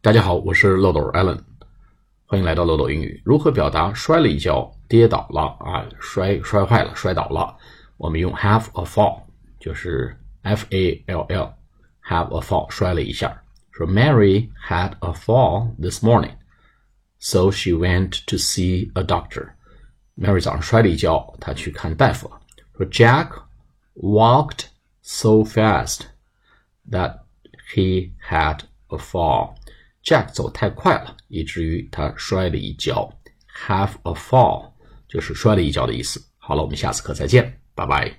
大家好，我是漏斗 Allen，欢迎来到漏斗英语。如何表达摔了一跤、跌倒了啊？摔摔坏了、摔倒了？我们用 have a fall，就是 F A L L，have a fall，摔了一下。说 Mary had a fall this morning，so she went to see a doctor。Mary 早上摔了一跤，她去看大夫了。说 Jack walked so fast that he had a fall。 Jack 走太快了，以至于他摔了一跤。Have a fall 就是摔了一跤的意思。好了，我们下次课再见，拜拜。